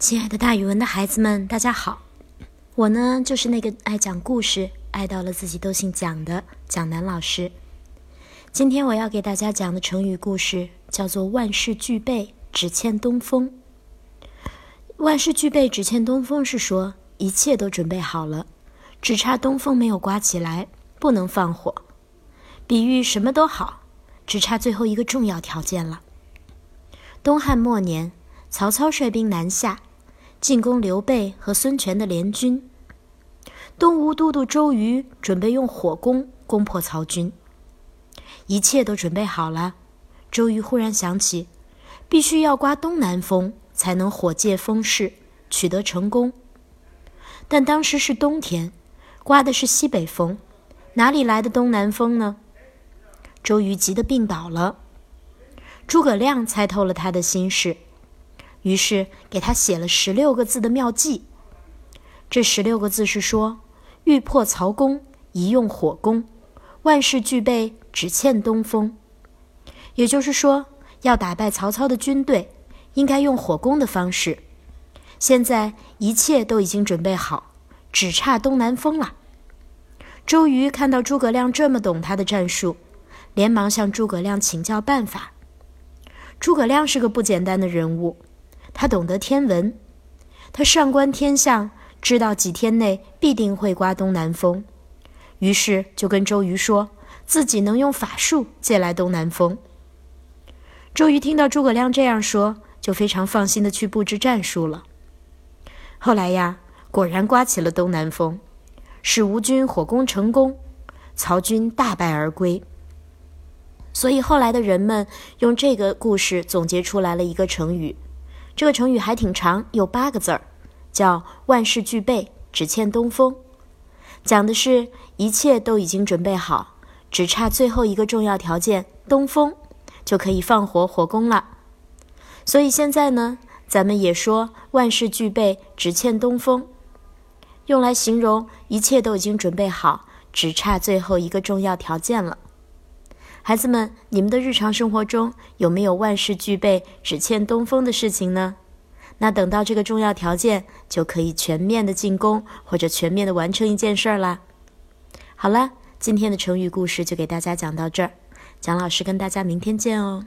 亲爱的，大语文的孩子们，大家好！我呢，就是那个爱讲故事、爱到了自己都姓蒋的蒋楠老师。今天我要给大家讲的成语故事叫做“万事俱备，只欠东风”。万事俱备，只欠东风，是说一切都准备好了，只差东风没有刮起来，不能放火。比喻什么都好，只差最后一个重要条件了。东汉末年，曹操率兵南下。进攻刘备和孙权的联军，东吴都督周瑜准备用火攻攻破曹军，一切都准备好了。周瑜忽然想起，必须要刮东南风，才能火借风势，取得成功。但当时是冬天，刮的是西北风，哪里来的东南风呢？周瑜急得病倒了。诸葛亮猜透了他的心事。于是给他写了十六个字的妙计。这十六个字是说：欲破曹公，宜用火攻；万事俱备，只欠东风。也就是说，要打败曹操的军队，应该用火攻的方式。现在一切都已经准备好，只差东南风了。周瑜看到诸葛亮这么懂他的战术，连忙向诸葛亮请教办法。诸葛亮是个不简单的人物。他懂得天文，他上观天象，知道几天内必定会刮东南风，于是就跟周瑜说自己能用法术借来东南风。周瑜听到诸葛亮这样说，就非常放心的去布置战术了。后来呀，果然刮起了东南风，使吴军火攻成功，曹军大败而归。所以后来的人们用这个故事总结出来了一个成语。这个成语还挺长，有八个字儿，叫“万事俱备，只欠东风”，讲的是一切都已经准备好，只差最后一个重要条件——东风，就可以放火火攻了。所以现在呢，咱们也说“万事俱备，只欠东风”，用来形容一切都已经准备好，只差最后一个重要条件了。孩子们，你们的日常生活中有没有万事俱备只欠东风的事情呢？那等到这个重要条件，就可以全面的进攻或者全面的完成一件事儿啦。好了，今天的成语故事就给大家讲到这儿，蒋老师跟大家明天见哦。